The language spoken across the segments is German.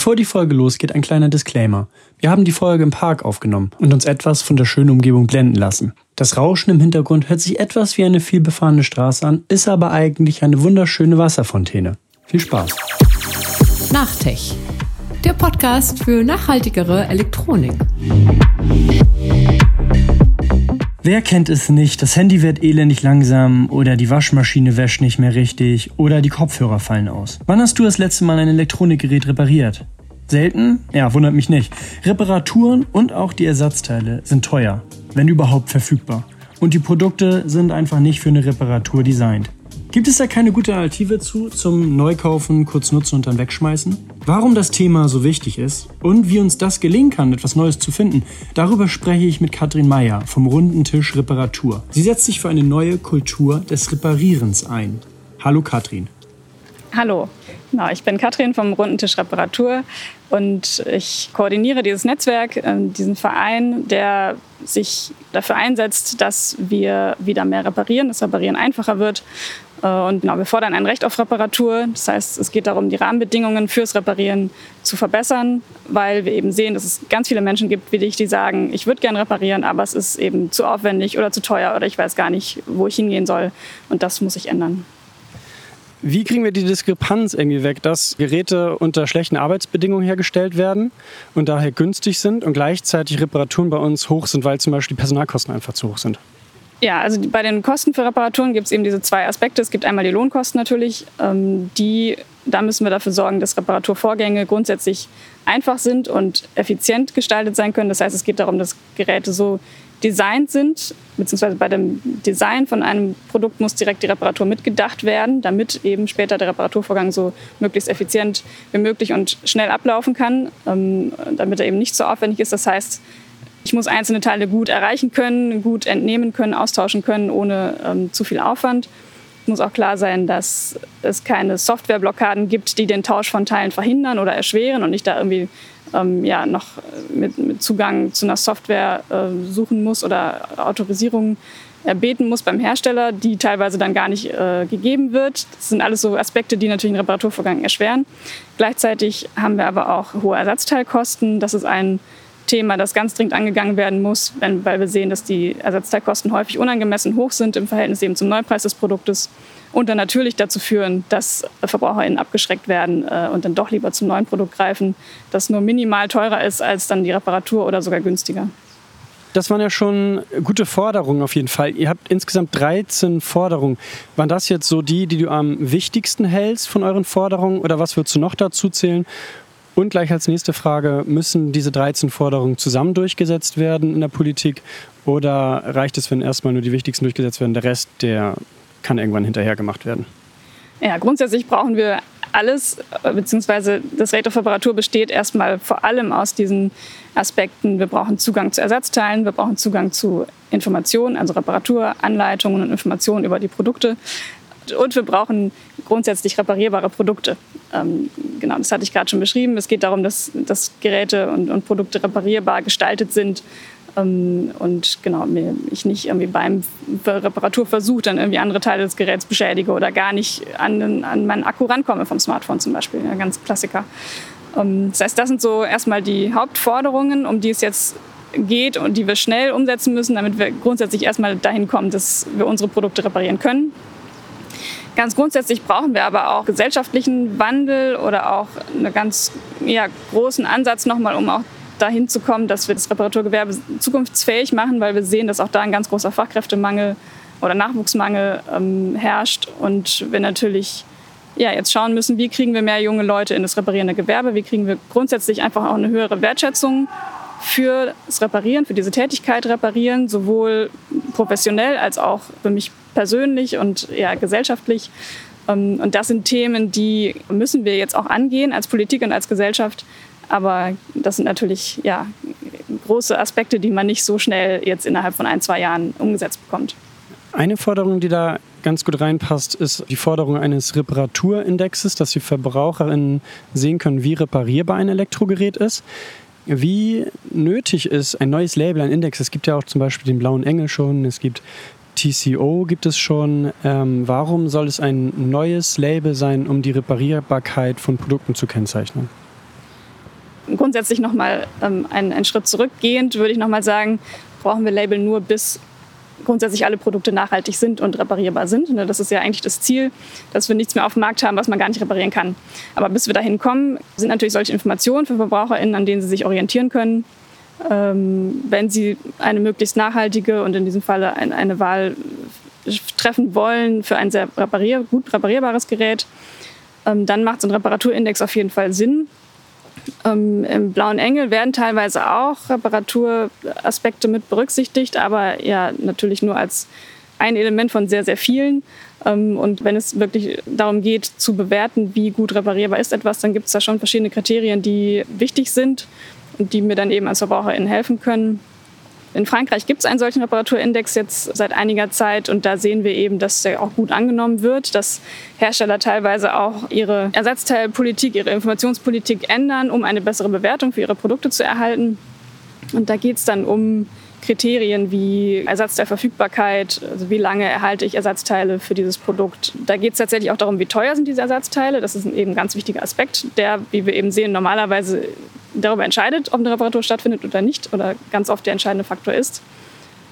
Bevor die Folge losgeht, ein kleiner Disclaimer. Wir haben die Folge im Park aufgenommen und uns etwas von der schönen Umgebung blenden lassen. Das Rauschen im Hintergrund hört sich etwas wie eine vielbefahrene Straße an, ist aber eigentlich eine wunderschöne Wasserfontäne. Viel Spaß. Nachtech. Der Podcast für nachhaltigere Elektronik. Wer kennt es nicht? Das Handy wird elendig langsam oder die Waschmaschine wäscht nicht mehr richtig oder die Kopfhörer fallen aus. Wann hast du das letzte Mal ein Elektronikgerät repariert? Selten? Ja, wundert mich nicht. Reparaturen und auch die Ersatzteile sind teuer, wenn überhaupt verfügbar. Und die Produkte sind einfach nicht für eine Reparatur designt. Gibt es da keine gute Alternative zu, zum Neukaufen, kurz nutzen und dann wegschmeißen? Warum das Thema so wichtig ist und wie uns das gelingen kann, etwas Neues zu finden, darüber spreche ich mit Katrin Meyer vom Runden Tisch Reparatur. Sie setzt sich für eine neue Kultur des Reparierens ein. Hallo Katrin. Hallo, genau, ich bin Katrin vom Runden Tisch Reparatur und ich koordiniere dieses Netzwerk, äh, diesen Verein, der sich dafür einsetzt, dass wir wieder mehr reparieren, dass Reparieren einfacher wird und genau, wir fordern ein Recht auf Reparatur. Das heißt, es geht darum, die Rahmenbedingungen fürs Reparieren zu verbessern, weil wir eben sehen, dass es ganz viele Menschen gibt wie dich, die sagen, ich würde gerne reparieren, aber es ist eben zu aufwendig oder zu teuer oder ich weiß gar nicht, wo ich hingehen soll. Und das muss sich ändern. Wie kriegen wir die Diskrepanz irgendwie weg, dass Geräte unter schlechten Arbeitsbedingungen hergestellt werden und daher günstig sind und gleichzeitig Reparaturen bei uns hoch sind, weil zum Beispiel die Personalkosten einfach zu hoch sind? Ja, also bei den Kosten für Reparaturen gibt es eben diese zwei Aspekte. Es gibt einmal die Lohnkosten natürlich, ähm, die, da müssen wir dafür sorgen, dass Reparaturvorgänge grundsätzlich einfach sind und effizient gestaltet sein können. Das heißt, es geht darum, dass Geräte so designt sind, beziehungsweise bei dem Design von einem Produkt muss direkt die Reparatur mitgedacht werden, damit eben später der Reparaturvorgang so möglichst effizient wie möglich und schnell ablaufen kann, ähm, damit er eben nicht so aufwendig ist. Das heißt, ich muss einzelne Teile gut erreichen können, gut entnehmen können, austauschen können, ohne ähm, zu viel Aufwand. Es muss auch klar sein, dass es keine Softwareblockaden gibt, die den Tausch von Teilen verhindern oder erschweren und ich da irgendwie ähm, ja, noch mit, mit, Zugang zu einer Software äh, suchen muss oder Autorisierung erbeten muss beim Hersteller, die teilweise dann gar nicht äh, gegeben wird. Das sind alles so Aspekte, die natürlich den Reparaturvorgang erschweren. Gleichzeitig haben wir aber auch hohe Ersatzteilkosten. Das ist ein Thema, das ganz dringend angegangen werden muss, wenn, weil wir sehen, dass die Ersatzteilkosten häufig unangemessen hoch sind im Verhältnis eben zum Neupreis des Produktes und dann natürlich dazu führen, dass VerbraucherInnen abgeschreckt werden äh, und dann doch lieber zum neuen Produkt greifen, das nur minimal teurer ist als dann die Reparatur oder sogar günstiger. Das waren ja schon gute Forderungen auf jeden Fall. Ihr habt insgesamt 13 Forderungen. Waren das jetzt so die, die du am wichtigsten hältst von euren Forderungen oder was würdest du noch dazu zählen? Und gleich als nächste Frage, müssen diese 13 Forderungen zusammen durchgesetzt werden in der Politik oder reicht es, wenn erstmal nur die wichtigsten durchgesetzt werden, der Rest, der kann irgendwann hinterher gemacht werden? Ja, grundsätzlich brauchen wir alles, beziehungsweise das Recht auf Reparatur besteht erstmal vor allem aus diesen Aspekten. Wir brauchen Zugang zu Ersatzteilen, wir brauchen Zugang zu Informationen, also Reparaturanleitungen und Informationen über die Produkte. Und wir brauchen grundsätzlich reparierbare Produkte. Ähm, genau, das hatte ich gerade schon beschrieben. Es geht darum, dass, dass Geräte und, und Produkte reparierbar gestaltet sind ähm, und genau, ich nicht irgendwie beim Reparaturversuch dann irgendwie andere Teile des Geräts beschädige oder gar nicht an, an meinen Akku rankomme vom Smartphone zum Beispiel. Ja, ganz Klassiker. Ähm, das heißt, das sind so erstmal die Hauptforderungen, um die es jetzt geht und die wir schnell umsetzen müssen, damit wir grundsätzlich erstmal dahin kommen, dass wir unsere Produkte reparieren können. Ganz grundsätzlich brauchen wir aber auch gesellschaftlichen Wandel oder auch einen ganz ja, großen Ansatz nochmal, um auch dahin zu kommen, dass wir das Reparaturgewerbe zukunftsfähig machen, weil wir sehen, dass auch da ein ganz großer Fachkräftemangel oder Nachwuchsmangel ähm, herrscht. Und wir natürlich ja, jetzt schauen müssen, wie kriegen wir mehr junge Leute in das reparierende Gewerbe, wie kriegen wir grundsätzlich einfach auch eine höhere Wertschätzung für das Reparieren, für diese Tätigkeit reparieren, sowohl professionell als auch für mich persönlich und ja, gesellschaftlich. Ähm, und das sind Themen, die müssen wir jetzt auch angehen als Politik und als Gesellschaft. Aber das sind natürlich ja, große Aspekte, die man nicht so schnell jetzt innerhalb von ein, zwei Jahren umgesetzt bekommt. Eine Forderung, die da ganz gut reinpasst, ist die Forderung eines Reparaturindexes, dass die VerbraucherInnen sehen können, wie reparierbar ein Elektrogerät ist. Wie nötig ist ein neues Label, ein Index? Es gibt ja auch zum Beispiel den blauen Engel schon, es gibt TCO gibt es schon. Ähm, warum soll es ein neues Label sein, um die Reparierbarkeit von Produkten zu kennzeichnen? Grundsätzlich nochmal ähm, einen, einen Schritt zurückgehend würde ich nochmal sagen, brauchen wir Label nur bis grundsätzlich alle Produkte nachhaltig sind und reparierbar sind. Ne, das ist ja eigentlich das Ziel, dass wir nichts mehr auf dem Markt haben, was man gar nicht reparieren kann. Aber bis wir dahin kommen, sind natürlich solche Informationen für VerbraucherInnen, an denen sie sich orientieren können, wenn sie eine möglichst nachhaltige und in diesem Falle eine Wahl treffen wollen für ein sehr reparier gut reparierbares Gerät, ähm, dann macht so ein Reparaturindex auf jeden Fall Sinn. Ähm, Im Blauen Engel werden teilweise auch Reparaturaspekte mit berücksichtigt, aber ja natürlich nur als ein Element von sehr, sehr vielen. Ähm, und wenn es wirklich darum geht, zu bewerten, wie gut reparierbar ist etwas, dann gibt es da schon verschiedene Kriterien, die wichtig sind die mir dann eben als Verbraucherin helfen können. In Frankreich gibt es einen solchen Reparaturindex jetzt seit einiger Zeit und da sehen wir eben, dass der auch gut angenommen wird, dass Hersteller teilweise auch ihre Ersatzteilpolitik, ihre Informationspolitik ändern, um eine bessere Bewertung für ihre Produkte zu erhalten. Und da geht es dann um Kriterien wie Ersatzteilverfügbarkeit, also wie lange erhalte ich Ersatzteile für dieses Produkt. Da geht es tatsächlich auch darum, wie teuer sind diese Ersatzteile. Das ist eben ein ganz wichtiger Aspekt, der, wie wir eben sehen, normalerweise darüber entscheidet, ob eine Reparatur stattfindet oder nicht oder ganz oft der entscheidende Faktor ist.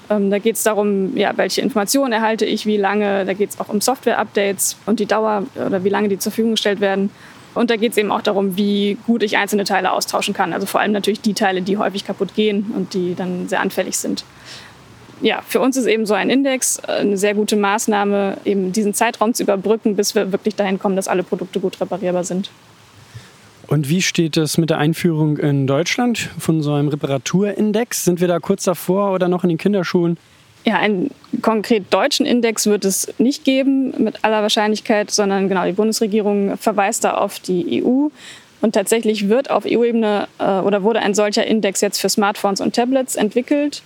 Ähm, da geht es darum, ja, welche Informationen erhalte ich, wie lange. Da geht es auch um Software-Updates und die Dauer oder wie lange die zur Verfügung gestellt werden. Und da geht es eben auch darum, wie gut ich einzelne Teile austauschen kann. Also vor allem natürlich die Teile, die häufig kaputt gehen und die dann sehr anfällig sind. Ja, für uns ist eben so ein Index äh, eine sehr gute Maßnahme, eben diesen Zeitraum zu überbrücken, bis wir wirklich dahin kommen, dass alle Produkte gut reparierbar sind. Und wie steht es mit der Einführung in Deutschland von so einem Reparaturindex? Sind wir da kurz davor oder noch in den Kinderschuhen? Ja, einen konkret deutschen Index wird es nicht geben, mit aller Wahrscheinlichkeit, sondern genau die Bundesregierung verweist da auf die EU. Und tatsächlich wird auf EU-Ebene äh, oder wurde ein solcher Index jetzt für Smartphones und Tablets entwickelt.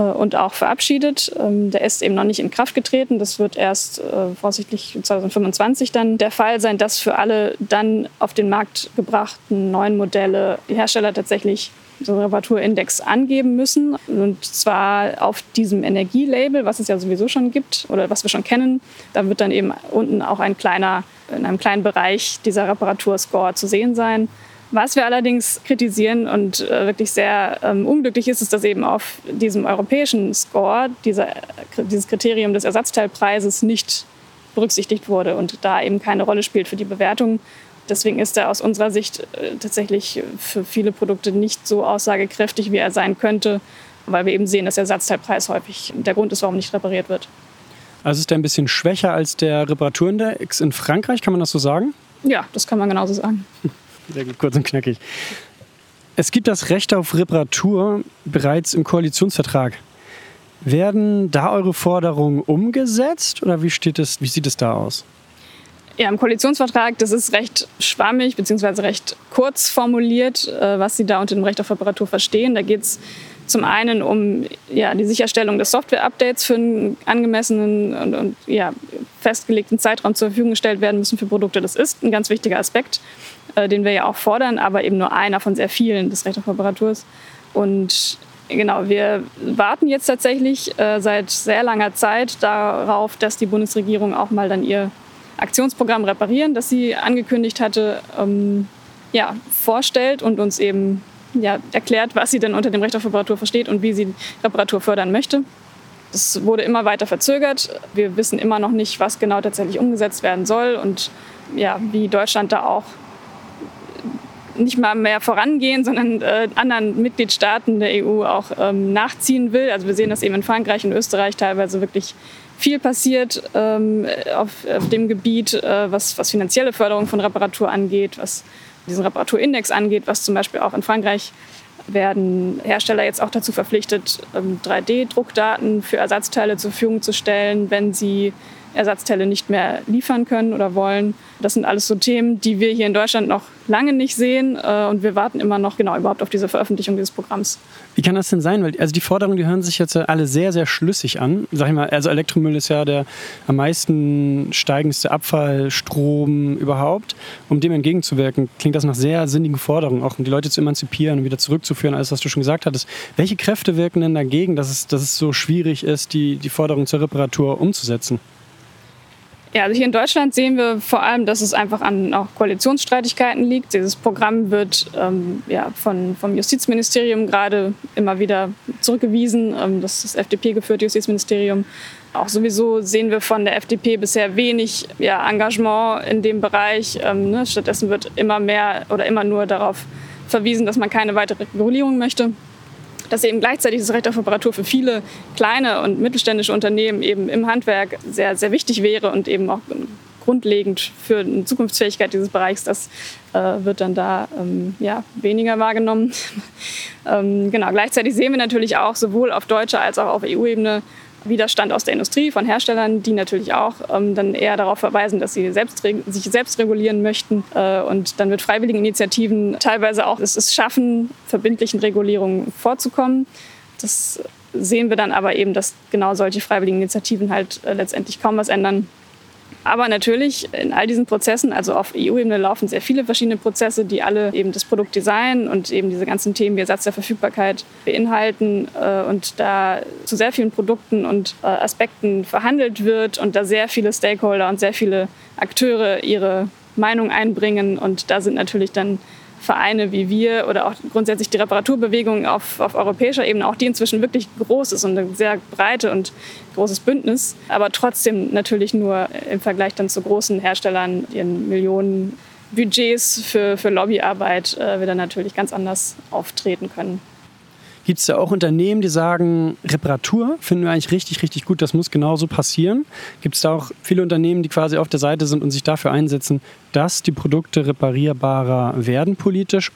Äh, und auch verabschiedet. Ähm, der ist eben noch nicht in Kraft getreten. Das wird erst äh, voraussichtlich 2025 dann der Fall sein, dass für alle dann auf den Markt gebrachten neuen Modelle die Hersteller tatsächlich so einen Reparaturindex angeben müssen. Und zwar auf diesem Energielabel, was es ja sowieso schon gibt oder was wir schon kennen. Da wird dann eben unten auch ein kleiner, in einem kleinen Bereich dieser Reparaturscore zu sehen sein. Was wir allerdings kritisieren und äh, wirklich sehr ähm, unglücklich ist, ist, dass eben auf diesem europäischen Score dieser, dieses Kriterium des Ersatzteilpreises nicht berücksichtigt wurde und da eben keine Rolle spielt für die Bewertung. Deswegen ist er aus unserer Sicht äh, tatsächlich für viele Produkte nicht so aussagekräftig, wie er sein könnte, weil wir eben sehen, dass der Ersatzteilpreis häufig der Grund ist, warum nicht repariert wird. Also ist er ein bisschen schwächer als der Reparaturindex in Frankreich, kann man das so sagen? Ja, das kann man genauso sagen. Sehr gut, kurz und knackig. Es gibt das Recht auf Reparatur bereits im Koalitionsvertrag. Werden da eure Forderungen umgesetzt oder wie, steht es, wie sieht es da aus? Ja, im Koalitionsvertrag, das ist recht schwammig bzw. recht kurz formuliert, äh, was Sie da unter dem Recht auf Reparatur verstehen. Da geht es zum einen um ja, die Sicherstellung des Software-Updates für einen angemessenen und, und ja, festgelegten Zeitraum zur Verfügung gestellt werden müssen für Produkte. Das ist ein ganz wichtiger Aspekt. Äh, den wir ja auch fordern, aber eben nur einer von sehr vielen des Recht auf Reparaturs. Und genau, wir warten jetzt tatsächlich äh, seit sehr langer Zeit darauf, dass die Bundesregierung auch mal dann ihr Aktionsprogramm Reparieren, das sie angekündigt hatte, ähm, ja, vorstellt und uns eben ja, erklärt, was sie denn unter dem Recht auf Reparatur versteht und wie sie Reparatur fördern möchte. Das wurde immer weiter verzögert. Wir wissen immer noch nicht, was genau tatsächlich umgesetzt werden soll und ja, wie Deutschland da auch nicht mal mehr vorangehen, sondern äh, anderen Mitgliedstaaten der EU auch ähm, nachziehen will. Also wir sehen das eben in Frankreich und Österreich teilweise wirklich viel passiert ähm, auf, auf, dem Gebiet, äh, was, was finanzielle Förderung von Reparatur angeht, was diesen Reparaturindex angeht, was zum Beispiel auch in Frankreich werden Hersteller jetzt auch dazu verpflichtet, ähm, 3D-Druckdaten für Ersatzteile zur Verfügung zu stellen, wenn sie Ersatzteile nicht mehr liefern können oder wollen. Das sind alles so Themen, die wir hier in Deutschland noch lange nicht sehen äh, und wir warten immer noch genau überhaupt auf diese Veröffentlichung dieses Programms. Wie kann das denn sein? Weil also die Forderungen, die hören sich jetzt alle sehr, sehr schlüssig an. Sag ich mal, also Elektromüll ist ja der am meisten steigendste Abfallstrom überhaupt. Um dem entgegenzuwirken, klingt das nach sehr sinnigen Forderungen, auch um die Leute zu emanzipieren und wieder zurückzuführen, alles, was du schon gesagt hattest. Welche Kräfte wirken denn dagegen, dass es, dass es so schwierig ist, die, die Forderung zur Reparatur umzusetzen? Ja, also hier in Deutschland sehen wir vor allem, dass es einfach an auch Koalitionsstreitigkeiten liegt. Dieses Programm wird ähm, ja, von, vom Justizministerium gerade immer wieder zurückgewiesen. Ähm, das ist das FDP-geführte Justizministerium. Auch sowieso sehen wir von der FDP bisher wenig ja, Engagement in dem Bereich. Ähm, ne? Stattdessen wird immer mehr oder immer nur darauf verwiesen, dass man keine weitere Regulierung möchte dass eben gleichzeitig das Recht auf Reparatur für viele kleine und mittelständische Unternehmen eben im Handwerk sehr, sehr wichtig wäre und eben auch grundlegend für eine Zukunftsfähigkeit dieses Bereichs, das äh, wird dann da ähm, ja, weniger wahrgenommen. ähm, genau, gleichzeitig sehen wir natürlich auch sowohl auf deutscher als auch auf EU-Ebene Widerstand aus der Industrie, von Herstellern, die natürlich auch ähm, dann eher darauf verweisen, dass sie selbst, sich selbst regulieren möchten. Äh, und dann wird freiwilligen Initiativen teilweise auch es, es schaffen, verbindlichen Regulierungen vorzukommen. Das sehen wir dann aber eben, dass genau solche freiwilligen Initiativen halt äh, letztendlich kaum was ändern aber natürlich in all diesen Prozessen, also auf EU-Ebene laufen sehr viele verschiedene Prozesse, die alle eben das Produktdesign und eben diese ganzen Themen wie Ersatz der Verfügbarkeit beinhalten äh, und da zu sehr vielen Produkten und äh, Aspekten verhandelt wird und da sehr viele Stakeholder und sehr viele Akteure ihre Meinung einbringen. Und da sind natürlich dann Vereine wie wir oder auch grundsätzlich die Reparaturbewegung auf, auf europäischer Ebene, auch die inzwischen wirklich groß ist und eine sehr breite und großes Bündnis, aber trotzdem natürlich nur im Vergleich dann zu großen Herstellern, ihren Millionen Budgets für, für Lobbyarbeit, äh, wir dann natürlich ganz anders auftreten können. Gibt es da auch Unternehmen, die sagen, Reparatur finden wir eigentlich richtig, richtig gut, das muss genauso passieren? Gibt es da auch viele Unternehmen, die quasi auf der Seite sind und sich dafür einsetzen, dass die Produkte reparierbarer werden politisch?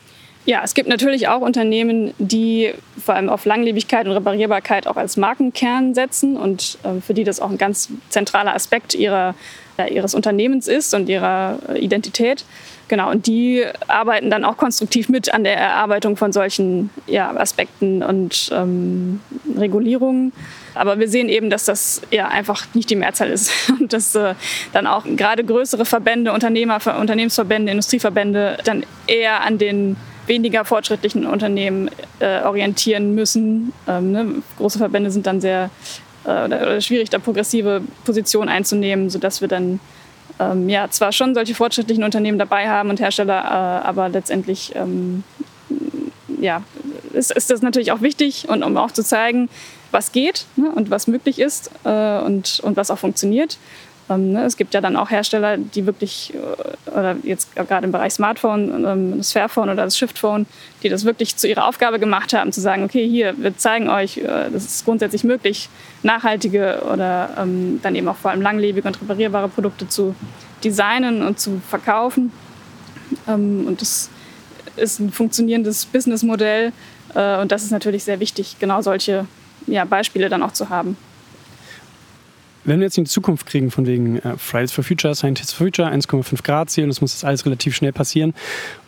Ja, es gibt natürlich auch Unternehmen, die vor allem auf Langlebigkeit und Reparierbarkeit auch als Markenkern setzen und äh, für die das auch ein ganz zentraler Aspekt ihrer, ja, ihres Unternehmens ist und ihrer äh, Identität. Genau, und die arbeiten dann auch konstruktiv mit an der Erarbeitung von solchen ja, Aspekten und ähm, Regulierungen. Aber wir sehen eben, dass das ja einfach nicht die Mehrzahl ist. Und dass äh, dann auch gerade größere Verbände, Unternehmer, Unternehmensverbände, Industrieverbände dann eher an den weniger fortschrittlichen Unternehmen äh, orientieren müssen. Ähm, ne? Große Verbände sind dann sehr äh, oder, oder schwierig, da progressive Positionen einzunehmen, sodass wir dann ähm, ja, zwar schon solche fortschrittlichen Unternehmen dabei haben und Hersteller, äh, aber letztendlich ähm, ja, ist, ist das natürlich auch wichtig und um auch zu zeigen, was geht ne, und was möglich ist äh, und, und was auch funktioniert. Ähm, ne, es gibt ja dann auch Hersteller, die wirklich, äh, oder jetzt gerade im Bereich Smartphone, ähm, das Fairphone oder das Shiftphone, die das wirklich zu ihrer Aufgabe gemacht haben, zu sagen, okay, hier, wir zeigen euch, äh, das ist grundsätzlich möglich, nachhaltige oder ähm, dann eben auch vor allem langlebige und reparierbare Produkte zu designen und zu verkaufen. Und das ist ein funktionierendes Businessmodell äh, und das ist natürlich sehr wichtig, genau solche Beispiele dann auch zu haben. Wenn wir jetzt in die Zukunft kriegen, von wegen äh, Fridays for Future, Scientists for Future, 1,5 Grad Ziel und es muss das alles relativ schnell passieren,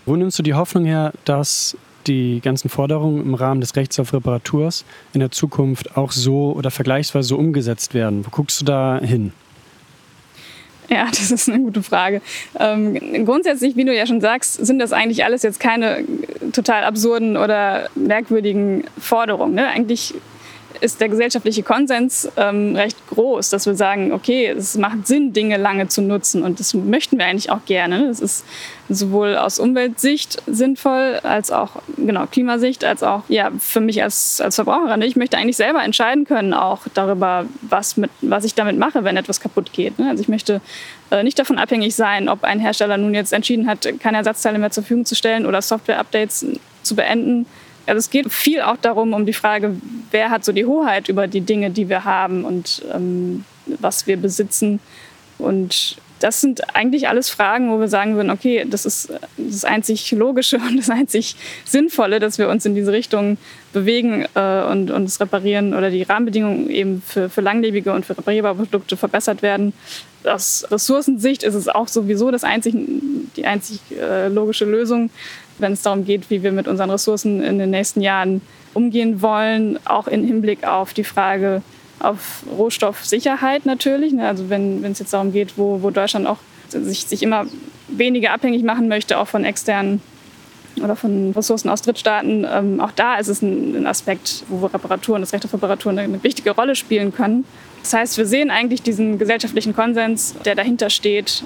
wo nimmst du die Hoffnung her, dass die ganzen Forderungen im Rahmen des Rechts auf Reparaturs in der Zukunft auch so oder vergleichsweise so umgesetzt werden? Wo guckst du da hin? Ja, das ist eine gute Frage. Ähm, grundsätzlich, wie du ja schon sagst, sind das eigentlich alles jetzt keine total absurden oder merkwürdigen Forderungen. Ne? Eigentlich ist der gesellschaftliche Konsens ähm, recht groß, dass wir sagen, okay, es macht Sinn, Dinge lange zu nutzen und das möchten wir eigentlich auch gerne. Das ist sowohl aus Umweltsicht sinnvoll, als auch genau Klimasicht, als auch ja für mich als, als Verbraucherin. Ich möchte eigentlich selber entscheiden können auch darüber, was, mit, was ich damit mache, wenn etwas kaputt geht. Ne? Also ich möchte äh, nicht davon abhängig sein, ob ein Hersteller nun jetzt entschieden hat, keine Ersatzteile mehr zur Verfügung zu stellen oder Software-Updates zu beenden also es geht viel auch darum, um die Frage, wer hat so die Hoheit über die Dinge, die wir haben und ähm, was wir besitzen. Und das sind eigentlich alles Fragen, wo wir sagen würden, okay, das ist das einzig Logische und das einzig Sinnvolle, dass wir uns in diese Richtung bewegen äh, und uns reparieren oder die Rahmenbedingungen eben für, für langlebige und für reparierbare Produkte verbessert werden. Aus Ressourcensicht ist es auch sowieso das einzig, die einzig äh, logische Lösung wenn es darum geht, wie wir mit unseren Ressourcen in den nächsten Jahren umgehen wollen, auch im Hinblick auf die Frage auf Rohstoffsicherheit natürlich. Ne? Also wenn es jetzt darum geht, wo, wo Deutschland auch sich, sich immer weniger abhängig machen möchte, auch von externen oder von Ressourcen aus Drittstaaten. Ähm, auch da ist es ein, ein Aspekt, wo Reparaturen, das Recht auf Reparaturen eine, eine wichtige Rolle spielen können. Das heißt, wir sehen eigentlich diesen gesellschaftlichen Konsens, der dahinter steht.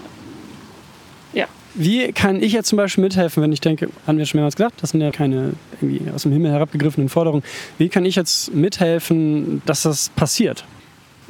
Wie kann ich jetzt zum Beispiel mithelfen, wenn ich denke, haben wir schon mehrmals gesagt, das sind ja keine irgendwie aus dem Himmel herabgegriffenen Forderungen. Wie kann ich jetzt mithelfen, dass das passiert?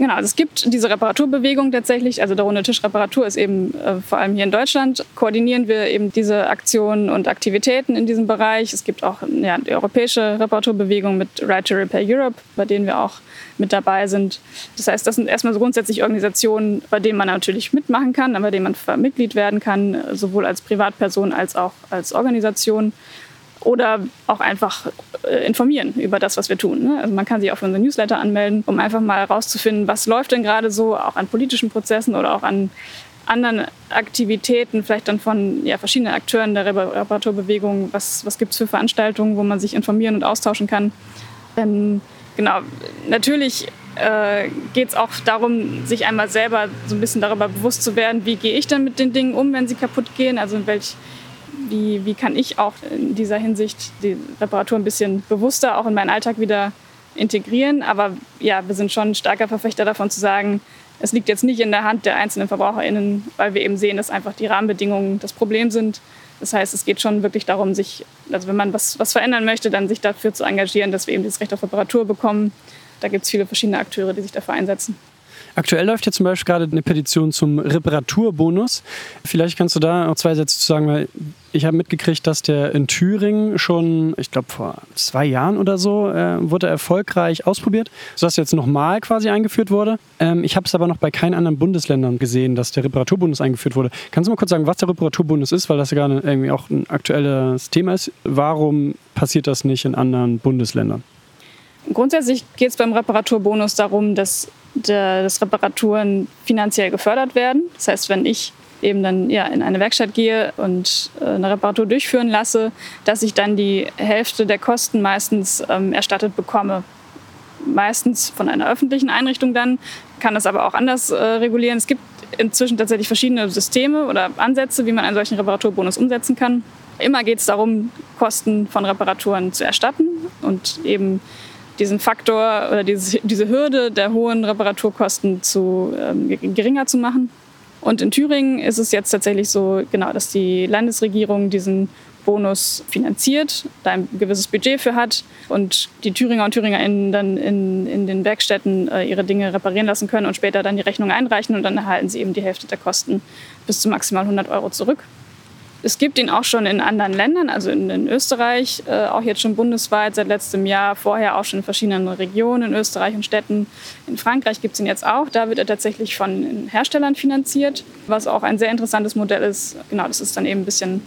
Genau, also es gibt diese Reparaturbewegung tatsächlich. Also der Runde Tisch Reparatur ist eben äh, vor allem hier in Deutschland. Koordinieren wir eben diese Aktionen und Aktivitäten in diesem Bereich. Es gibt auch ja, die europäische Reparaturbewegung mit Right to Repair Europe, bei denen wir auch mit dabei sind. Das heißt, das sind erstmal so grundsätzlich Organisationen, bei denen man natürlich mitmachen kann, bei denen man Mitglied werden kann, sowohl als Privatperson als auch als Organisation oder auch einfach äh, informieren über das, was wir tun. Ne? Also man kann sich auch für unseren Newsletter anmelden, um einfach mal herauszufinden, was läuft denn gerade so, auch an politischen Prozessen oder auch an anderen Aktivitäten, vielleicht dann von ja, verschiedenen Akteuren der Reparaturbewegung. Was, was gibt es für Veranstaltungen, wo man sich informieren und austauschen kann? Ähm, genau, natürlich äh, geht es auch darum, sich einmal selber so ein bisschen darüber bewusst zu werden, wie gehe ich denn mit den Dingen um, wenn sie kaputt gehen? Also in welch wie, wie kann ich auch in dieser Hinsicht die Reparatur ein bisschen bewusster auch in meinen Alltag wieder integrieren. Aber ja, wir sind schon starker Verfechter davon zu sagen, es liegt jetzt nicht in der Hand der einzelnen VerbraucherInnen, weil wir eben sehen, dass einfach die Rahmenbedingungen das Problem sind. Das heißt, es geht schon wirklich darum, sich, also wenn man was, was verändern möchte, dann sich dafür zu engagieren, dass wir eben das Recht auf Reparatur bekommen. Da gibt es viele verschiedene Akteure, die sich dafür einsetzen. Aktuell läuft ja zum Beispiel gerade eine Petition zum Reparaturbonus. Vielleicht kannst du da noch zwei Sätze zu sagen, weil ich habe mitgekriegt, dass der in Thüringen schon, ich glaube vor zwei Jahren oder so, äh, wurde erfolgreich ausprobiert, sodass jetzt nochmal quasi eingeführt wurde. Ähm, ich habe es aber noch bei keinen anderen Bundesländern gesehen, dass der Reparaturbonus eingeführt wurde. Kannst du mal kurz sagen, was der Reparaturbonus ist, weil das ja gerade irgendwie auch ein aktuelles Thema ist. Warum passiert das nicht in anderen Bundesländern? Grundsätzlich geht es beim Reparaturbonus darum, dass, dass Reparaturen finanziell gefördert werden. Das heißt, wenn ich eben dann ja, in eine Werkstatt gehe und äh, eine Reparatur durchführen lasse, dass ich dann die Hälfte der Kosten meistens ähm, erstattet bekomme. Meistens von einer öffentlichen Einrichtung dann, kann das aber auch anders äh, regulieren. Es gibt inzwischen tatsächlich verschiedene Systeme oder Ansätze, wie man einen solchen Reparaturbonus umsetzen kann. Immer geht es darum, Kosten von Reparaturen zu erstatten und eben diesen Faktor oder diese, diese Hürde der hohen Reparaturkosten zu, ähm, geringer zu machen. Und in Thüringen ist es jetzt tatsächlich so, genau, dass die Landesregierung diesen Bonus finanziert, da ein gewisses Budget für hat und die Thüringer und ThüringerInnen dann in, in den Werkstätten äh, ihre Dinge reparieren lassen können und später dann die Rechnung einreichen und dann erhalten sie eben die Hälfte der Kosten bis zu maximal 100 Euro zurück. Es gibt ihn auch schon in anderen Ländern, also in, in Österreich, äh, auch jetzt schon bundesweit seit letztem Jahr, vorher auch schon in verschiedenen Regionen in Österreich und Städten. In Frankreich gibt es ihn jetzt auch. Da wird er tatsächlich von Herstellern finanziert, was auch ein sehr interessantes Modell ist. Genau, das ist dann eben ein bisschen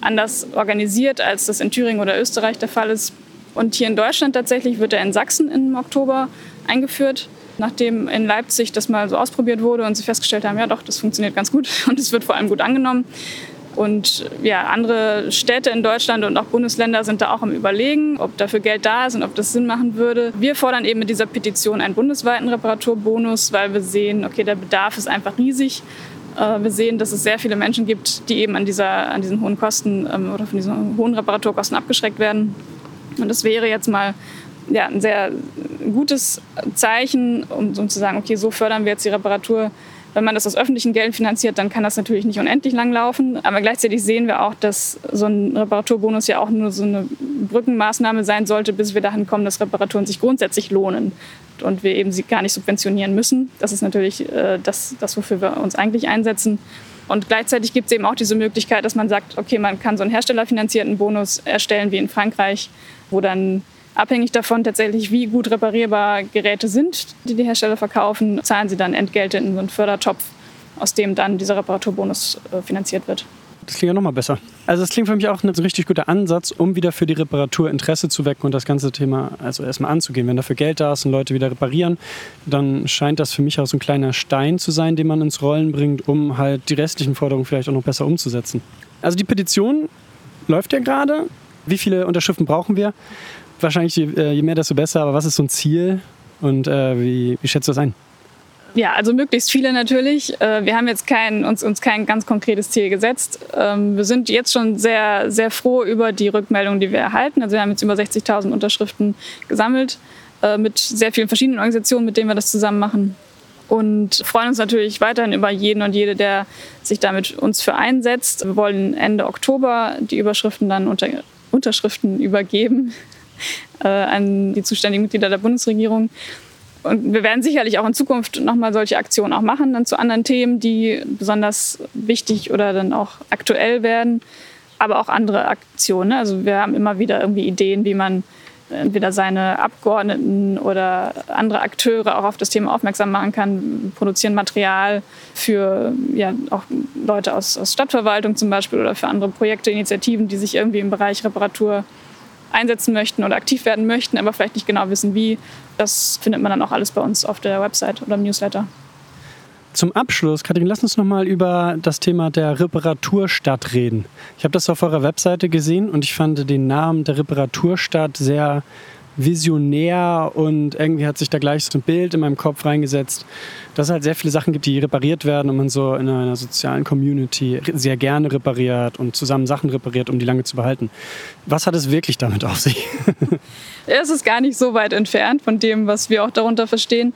anders organisiert, als das in Thüringen oder Österreich der Fall ist. Und hier in Deutschland tatsächlich wird er in Sachsen im Oktober eingeführt nachdem in Leipzig das mal so ausprobiert wurde und sie festgestellt haben, ja doch, das funktioniert ganz gut und es wird vor allem gut angenommen, und ja, andere Städte in Deutschland und auch Bundesländer sind da auch am Überlegen, ob dafür Geld da ist und ob das Sinn machen würde. Wir fordern eben mit dieser Petition einen bundesweiten Reparaturbonus, weil wir sehen, okay, der Bedarf ist einfach riesig. Äh, wir sehen, dass es sehr viele Menschen gibt, die eben an, dieser, an diesen hohen Kosten ähm, oder von diesen hohen Reparaturkosten abgeschreckt werden. Und das wäre jetzt mal ja, ein sehr gutes Zeichen, um, um zu sagen, okay, so fördern wir jetzt die Reparatur wenn man das aus öffentlichen Geldern finanziert, dann kann das natürlich nicht unendlich lang laufen. Aber gleichzeitig sehen wir auch, dass so ein Reparaturbonus ja auch nur so eine Brückenmaßnahme sein sollte, bis wir dahin kommen, dass Reparaturen sich grundsätzlich lohnen und wir eben sie gar nicht subventionieren müssen. Das ist natürlich äh, das, das, wofür wir uns eigentlich einsetzen. Und gleichzeitig gibt es eben auch diese Möglichkeit, dass man sagt, okay, man kann so einen herstellerfinanzierten Bonus erstellen wie in Frankreich, wo dann Abhängig davon tatsächlich, wie gut reparierbar Geräte sind, die die Hersteller verkaufen, zahlen sie dann Entgelte in so einen Fördertopf, aus dem dann dieser Reparaturbonus äh, finanziert wird. Das klingt ja nochmal besser. Also das klingt für mich auch ein richtig guter Ansatz, um wieder für die Reparatur Interesse zu wecken und das ganze Thema also erstmal anzugehen. Wenn dafür Geld da ist und Leute wieder reparieren, dann scheint das für mich auch so ein kleiner Stein zu sein, den man ins Rollen bringt, um halt die restlichen Forderungen vielleicht auch noch besser umzusetzen. Also die Petition läuft ja gerade. Wie viele Unterschriften brauchen wir? Wahrscheinlich je, äh, je, mehr, desto besser. Aber was ist so ein Ziel und äh, wie, wie schätzt du das ein? Ja, also möglichst viele natürlich. Äh, wir haben jetzt kein, uns, uns kein ganz konkretes Ziel gesetzt. Ähm, wir sind jetzt schon sehr, sehr froh über die Rückmeldungen, die wir erhalten. Also wir haben jetzt über 60.000 Unterschriften gesammelt äh, mit sehr vielen verschiedenen Organisationen, mit denen wir das zusammen machen. Und freuen uns natürlich weiterhin über jeden und jede, der sich damit uns für einsetzt. Wir wollen Ende Oktober die Überschriften dann unter, Unterschriften übergeben äh, an die zuständigen Mitglieder der Bundesregierung. Und wir werden sicherlich auch in Zukunft nochmal solche Aktionen auch machen, dann zu anderen Themen, die besonders wichtig oder dann auch aktuell werden. Aber auch andere Aktionen. Ne? Also wir haben immer wieder irgendwie Ideen, wie man entweder seine Abgeordneten oder andere Akteure auch auf das Thema aufmerksam machen kann, produzieren Material für ja, auch Leute aus, aus Stadtverwaltung zum Beispiel oder für andere Projekte, Initiativen, die sich irgendwie im Bereich Reparatur einsetzen möchten oder aktiv werden möchten, aber vielleicht nicht genau wissen, wie. Das findet man dann auch alles bei uns auf der Website oder im Newsletter. Zum Abschluss, Katrin, lass uns noch mal über das Thema der Reparaturstadt reden. Ich habe das auf eurer Webseite gesehen und ich fand den Namen der Reparaturstadt sehr visionär und irgendwie hat sich da gleich so ein Bild in meinem Kopf reingesetzt, dass es halt sehr viele Sachen gibt, die repariert werden und man so in einer sozialen Community sehr gerne repariert und zusammen Sachen repariert, um die lange zu behalten. Was hat es wirklich damit auf sich? es ist gar nicht so weit entfernt von dem, was wir auch darunter verstehen.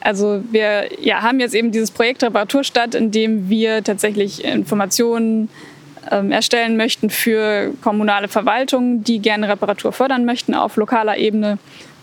Also wir ja, haben jetzt eben dieses Projekt Reparaturstadt, in dem wir tatsächlich Informationen ähm, erstellen möchten für kommunale Verwaltungen, die gerne Reparatur fördern möchten auf lokaler Ebene,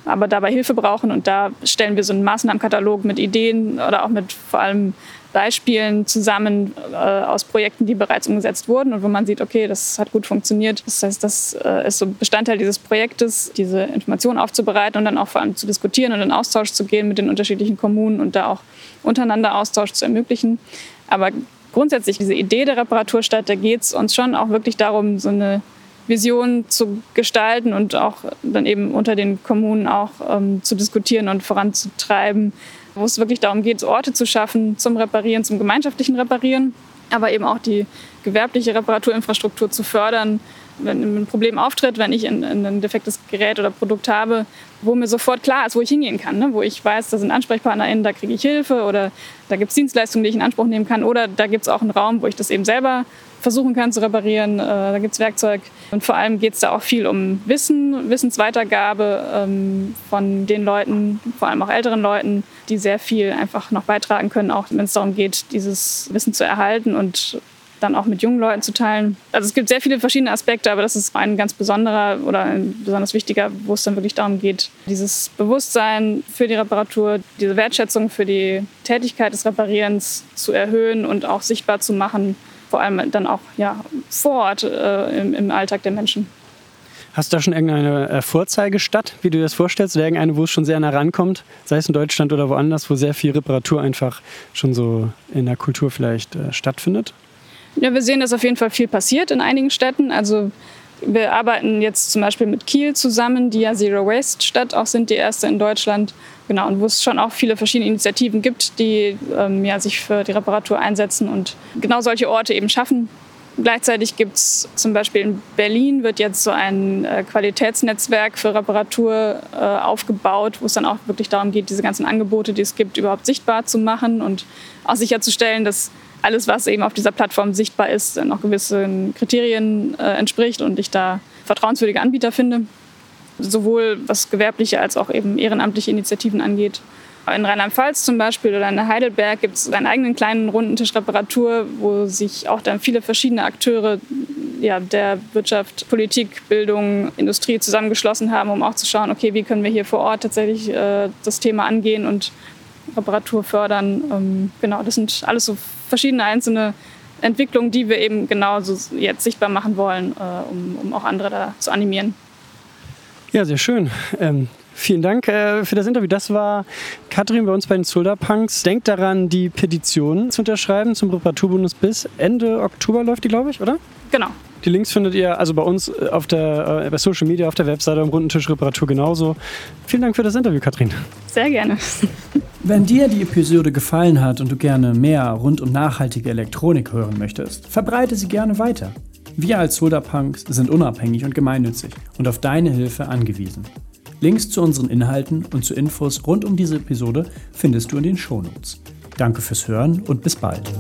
aber dabei Hilfe brauchen. Und da stellen wir so einen Maßnahmenkatalog mit Ideen oder auch mit vor allem Beispielen zusammen äh, aus Projekten, die bereits umgesetzt wurden und wo man sieht, okay, das hat gut funktioniert. Das heißt, das äh, ist so Bestandteil dieses Projektes, diese Informationen aufzubereiten und dann auch vor allem zu diskutieren und in Austausch zu gehen mit den unterschiedlichen Kommunen und da auch untereinander Austausch zu ermöglichen. Aber grundsätzlich diese Idee der Reparaturstadt, da geht es uns schon auch wirklich darum, so eine Vision zu gestalten und auch dann eben unter den Kommunen auch ähm, zu diskutieren und voranzutreiben, wo es wirklich darum geht, Orte zu schaffen zum Reparieren, zum gemeinschaftlichen Reparieren, aber eben auch die gewerbliche Reparaturinfrastruktur zu fördern, wenn ein Problem auftritt, wenn ich ein, ein, defektes Gerät oder Produkt habe, wo mir sofort klar ist, wo ich hingehen kann, ne? wo ich weiß, da sind AnsprechpartnerInnen, da kriege ich Hilfe oder da gibt es Dienstleistungen, die ich in Anspruch nehmen kann oder da gibt es auch einen Raum, wo ich das eben selber versuchen kann zu reparieren. Äh, da gibt es Werkzeug. Und vor allem geht es da auch viel um Wissen, Wissensweitergabe ähm, von den Leuten, vor allem auch älteren Leuten, die sehr viel einfach noch beitragen können, auch wenn es darum geht, dieses Wissen zu erhalten und dann auch mit jungen Leuten zu teilen. Also es gibt sehr viele verschiedene Aspekte, aber das ist ein ganz besonderer oder ein besonders wichtiger, wo es dann wirklich darum geht, dieses Bewusstsein für die Reparatur, diese Wertschätzung für die Tätigkeit des Reparierens zu erhöhen und auch sichtbar zu machen vor allem dann auch ja, vor Ort äh, im, im Alltag der Menschen. Hast du da schon irgendeine äh, Vorzeigestadt, wie du dir das vorstellst? Oder irgendeine, wo es schon sehr nah rankommt, sei es in Deutschland oder woanders, wo sehr viel Reparatur einfach schon so in der Kultur vielleicht äh, stattfindet? Ja, wir sehen, dass auf jeden Fall viel passiert in einigen Städten. Also wir arbeiten jetzt zum Beispiel mit Kiel zusammen, die ja Zero Waste Stadt auch sind, die erste in Deutschland. Genau, und wo es schon auch viele verschiedene Initiativen gibt, die ähm, ja, sich für die Reparatur einsetzen und genau solche Orte eben schaffen. Gleichzeitig gibt es zum Beispiel in Berlin wird jetzt so ein äh, Qualitätsnetzwerk für Reparatur äh, aufgebaut, wo es dann auch wirklich darum geht, diese ganzen Angebote, die es gibt, überhaupt sichtbar zu machen und auch sicherzustellen, dass alles, was eben auf dieser Plattform sichtbar ist, noch gewissen Kriterien äh, entspricht und ich da vertrauenswürdige Anbieter finde, sowohl was gewerbliche als auch eben ehrenamtliche Initiativen angeht. In Rheinland-Pfalz zum Beispiel oder in Heidelberg gibt es einen eigenen kleinen Rundentisch Reparatur, wo sich auch dann viele verschiedene Akteure ja, der Wirtschaft, Politik, Bildung, Industrie zusammengeschlossen haben, um auch zu schauen, okay, wie können wir hier vor Ort tatsächlich äh, das Thema angehen und Reparatur fördern. Ähm, genau, das sind alles so verschiedene einzelne Entwicklungen, die wir eben genauso jetzt sichtbar machen wollen, äh, um, um auch andere da zu animieren. Ja, sehr schön. Ähm, vielen Dank äh, für das Interview. Das war Katrin bei uns bei den Solarpunks. Denkt daran, die Petition zu unterschreiben zum Reparaturbonus bis Ende Oktober läuft die, glaube ich, oder? Genau. Die Links findet ihr also bei uns äh, auf der, äh, bei Social Media, auf der Webseite, am runden Tisch Reparatur genauso. Vielen Dank für das Interview, Katrin. Sehr gerne. Wenn dir die Episode gefallen hat und du gerne mehr rund um nachhaltige Elektronik hören möchtest, verbreite sie gerne weiter. Wir als Solarpunks sind unabhängig und gemeinnützig und auf deine Hilfe angewiesen. Links zu unseren Inhalten und zu Infos rund um diese Episode findest du in den Shownotes. Danke fürs Hören und bis bald.